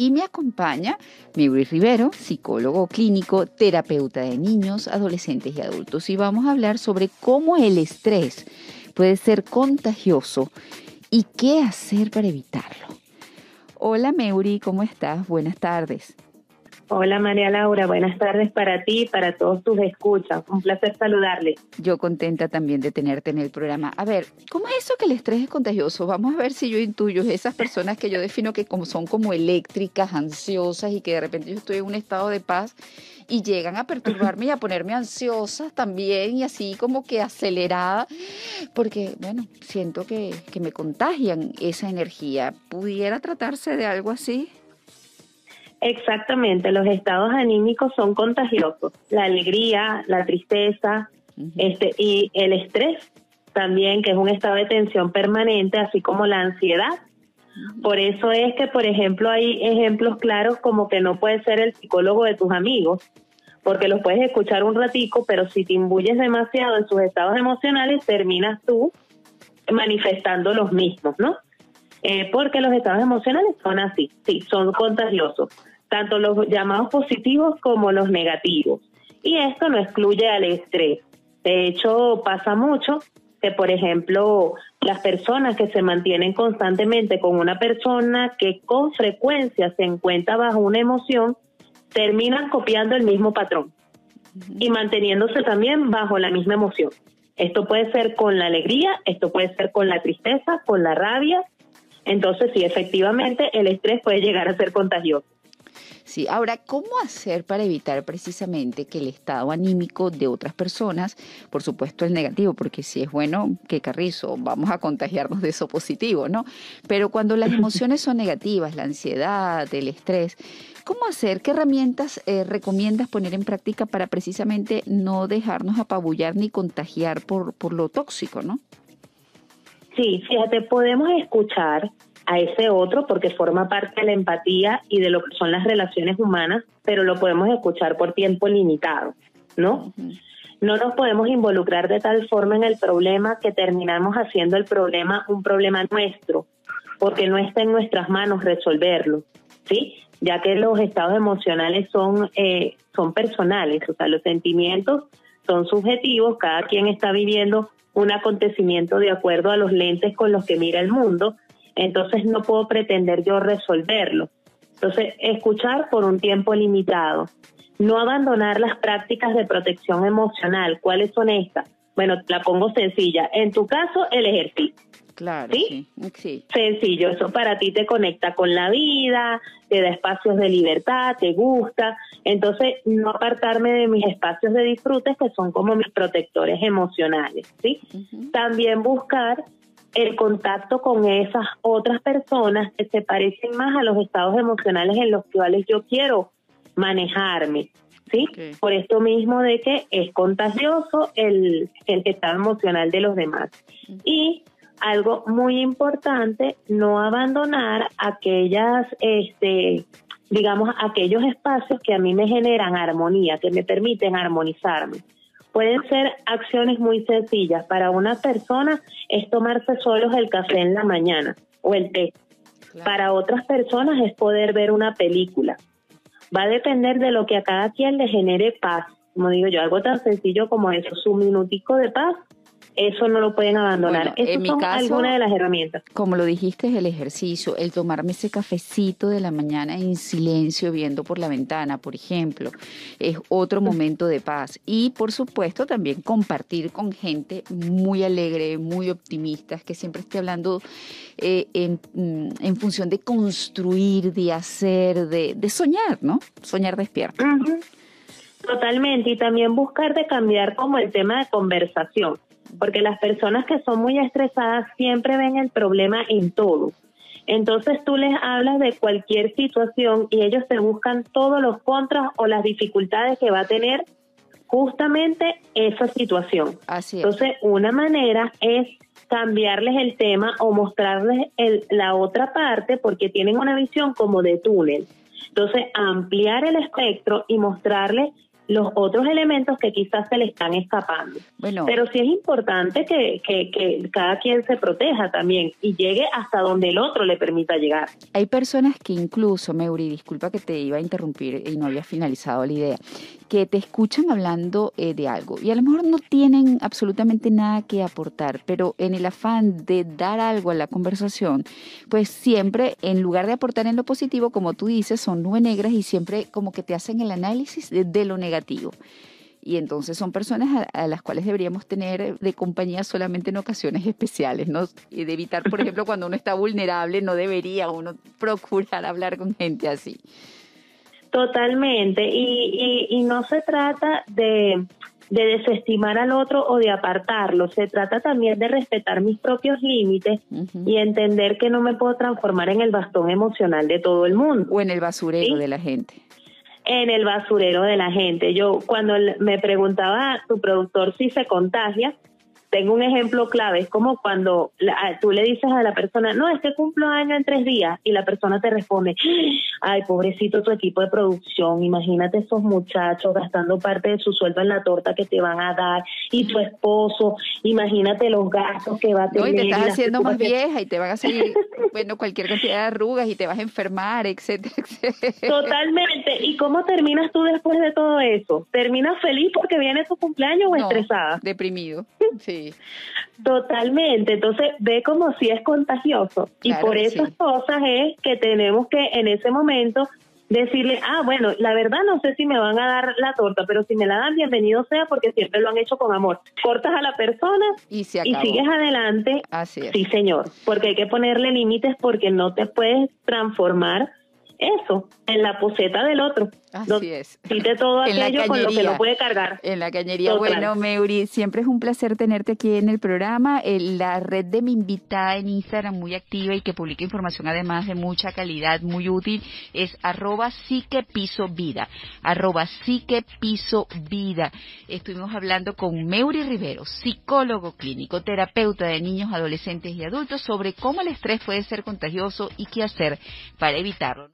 y me acompaña Miguel Rivero, psicólogo clínico, terapeuta de niños, adolescentes y adultos. Y vamos a hablar sobre cómo el estrés puede ser contagioso y qué hacer para evitarlo. Hola Meuri, ¿cómo estás? Buenas tardes. Hola María Laura, buenas tardes para ti y para todos tus escuchas. Un placer saludarles. Yo contenta también de tenerte en el programa. A ver, ¿cómo es eso que el estrés es contagioso? Vamos a ver si yo intuyo esas personas que yo defino que como son como eléctricas, ansiosas y que de repente yo estoy en un estado de paz y llegan a perturbarme y a ponerme ansiosa también y así como que acelerada, porque bueno, siento que, que me contagian esa energía. ¿Pudiera tratarse de algo así? Exactamente, los estados anímicos son contagiosos. La alegría, la tristeza, este y el estrés también, que es un estado de tensión permanente, así como la ansiedad. Por eso es que, por ejemplo, hay ejemplos claros como que no puedes ser el psicólogo de tus amigos, porque los puedes escuchar un ratico, pero si te imbuyes demasiado en sus estados emocionales, terminas tú manifestando los mismos, ¿no? Eh, porque los estados emocionales son así, sí, son contagiosos tanto los llamados positivos como los negativos. Y esto no excluye al estrés. De hecho, pasa mucho que, por ejemplo, las personas que se mantienen constantemente con una persona que con frecuencia se encuentra bajo una emoción, terminan copiando el mismo patrón y manteniéndose también bajo la misma emoción. Esto puede ser con la alegría, esto puede ser con la tristeza, con la rabia. Entonces, sí, efectivamente, el estrés puede llegar a ser contagioso. Sí, ahora, ¿cómo hacer para evitar precisamente que el estado anímico de otras personas, por supuesto el negativo, porque si es bueno, qué carrizo, vamos a contagiarnos de eso positivo, ¿no? Pero cuando las emociones son negativas, la ansiedad, el estrés, ¿cómo hacer? ¿Qué herramientas eh, recomiendas poner en práctica para precisamente no dejarnos apabullar ni contagiar por, por lo tóxico, ¿no? Sí, fíjate, podemos escuchar a ese otro porque forma parte de la empatía y de lo que son las relaciones humanas, pero lo podemos escuchar por tiempo limitado, ¿no? No nos podemos involucrar de tal forma en el problema que terminamos haciendo el problema un problema nuestro, porque no está en nuestras manos resolverlo, ¿sí? Ya que los estados emocionales son, eh, son personales, o sea, los sentimientos son subjetivos, cada quien está viviendo un acontecimiento de acuerdo a los lentes con los que mira el mundo, entonces no puedo pretender yo resolverlo. Entonces, escuchar por un tiempo limitado, no abandonar las prácticas de protección emocional. ¿Cuáles son estas? Bueno, la pongo sencilla. En tu caso, el ejercicio. Claro, ¿Sí? sí. Sencillo, eso para ti te conecta con la vida, te da espacios de libertad, te gusta. Entonces, no apartarme de mis espacios de disfrute que son como mis protectores emocionales, ¿sí? También buscar el contacto con esas otras personas que se parecen más a los estados emocionales en los cuales yo quiero manejarme. ¿Sí? Por esto mismo de que es contagioso el, el estado emocional de los demás. Y algo muy importante, no abandonar aquellas, este, digamos, aquellos espacios que a mí me generan armonía, que me permiten armonizarme. Pueden ser acciones muy sencillas. Para una persona es tomarse solos el café en la mañana o el té. Para otras personas es poder ver una película. Va a depender de lo que a cada quien le genere paz. Como digo yo, algo tan sencillo como eso, su minutico de paz eso no lo pueden abandonar. Bueno, en mi son algunas de las herramientas. Como lo dijiste, es el ejercicio, el tomarme ese cafecito de la mañana en silencio, viendo por la ventana, por ejemplo, es otro momento de paz. Y por supuesto también compartir con gente muy alegre, muy optimista, que siempre esté hablando eh, mm, en, función de construir, de hacer, de, soñar, ¿no? Soñar despierto. Totalmente, y también buscar de cambiar como el tema de conversación porque las personas que son muy estresadas siempre ven el problema en todo. Entonces tú les hablas de cualquier situación y ellos te buscan todos los contras o las dificultades que va a tener justamente esa situación. Así Entonces, una manera es cambiarles el tema o mostrarles el, la otra parte porque tienen una visión como de túnel. Entonces, ampliar el espectro y mostrarles los otros elementos que quizás se le están escapando. Bueno, Pero sí es importante que, que, que cada quien se proteja también y llegue hasta donde el otro le permita llegar. Hay personas que incluso, Meuri, disculpa que te iba a interrumpir y no había finalizado la idea, que te escuchan hablando eh, de algo y a lo mejor no tienen absolutamente nada que aportar, pero en el afán de dar algo a la conversación, pues siempre en lugar de aportar en lo positivo, como tú dices, son nubes negras y siempre como que te hacen el análisis de, lo negativo. Y entonces son personas a, las cuales deberíamos tener de compañía solamente en ocasiones especiales, ¿no? Y de evitar, por ejemplo, cuando uno está vulnerable, no debería uno procurar hablar con gente así. Totalmente, y, y, no se trata de, de desestimar al otro o de apartarlo, se trata también de respetar mis propios límites y entender que no me puedo transformar en el bastón emocional de todo el mundo. O en el basurero de la gente. En el basurero de la gente. Yo cuando me preguntaba tu productor si se contagia, tengo un ejemplo clave, es como cuando tú le dices a la persona, no, es que cumplo año en tres días, y la persona te responde, ay, pobrecito tu equipo de producción, imagínate esos muchachos gastando parte de su sueldo en la torta que te van a dar, y tu esposo, imagínate los gastos que va a tener. No, y te estás haciendo más vieja y te van a salir, bueno, cualquier cantidad de arrugas y te vas a enfermar, etcétera, etcétera. Totalmente, ¿y cómo terminas tú después de todo eso? ¿Terminas feliz porque viene tu cumpleaños o estresada? Deprimido, sí. Totalmente, entonces ve como si es contagioso y por esas cosas es que tenemos que en ese momento decirle, ah, bueno, la verdad no sé si me van a dar la torta, pero si me la dan, bienvenido sea porque siempre lo han hecho con amor. Cortas a la persona y, sigues adelante. Así es. Sí, señor, porque hay que ponerle límites porque no te puedes transformar eso, en la poseta del otro. Así es. Quite todo aquello con lo que lo puede cargar. En la cañería. Bueno, Meuri, siempre es un placer tenerte aquí en el programa. La red de mi invitada en Instagram, muy activa y que publica información además de mucha calidad, muy útil, es arroba psique piso vida. Arroba psique piso vida. Estuvimos hablando con Meuri Rivero, psicólogo clínico, terapeuta de niños, adolescentes y adultos, sobre cómo el estrés puede ser contagioso y qué hacer para evitarlo.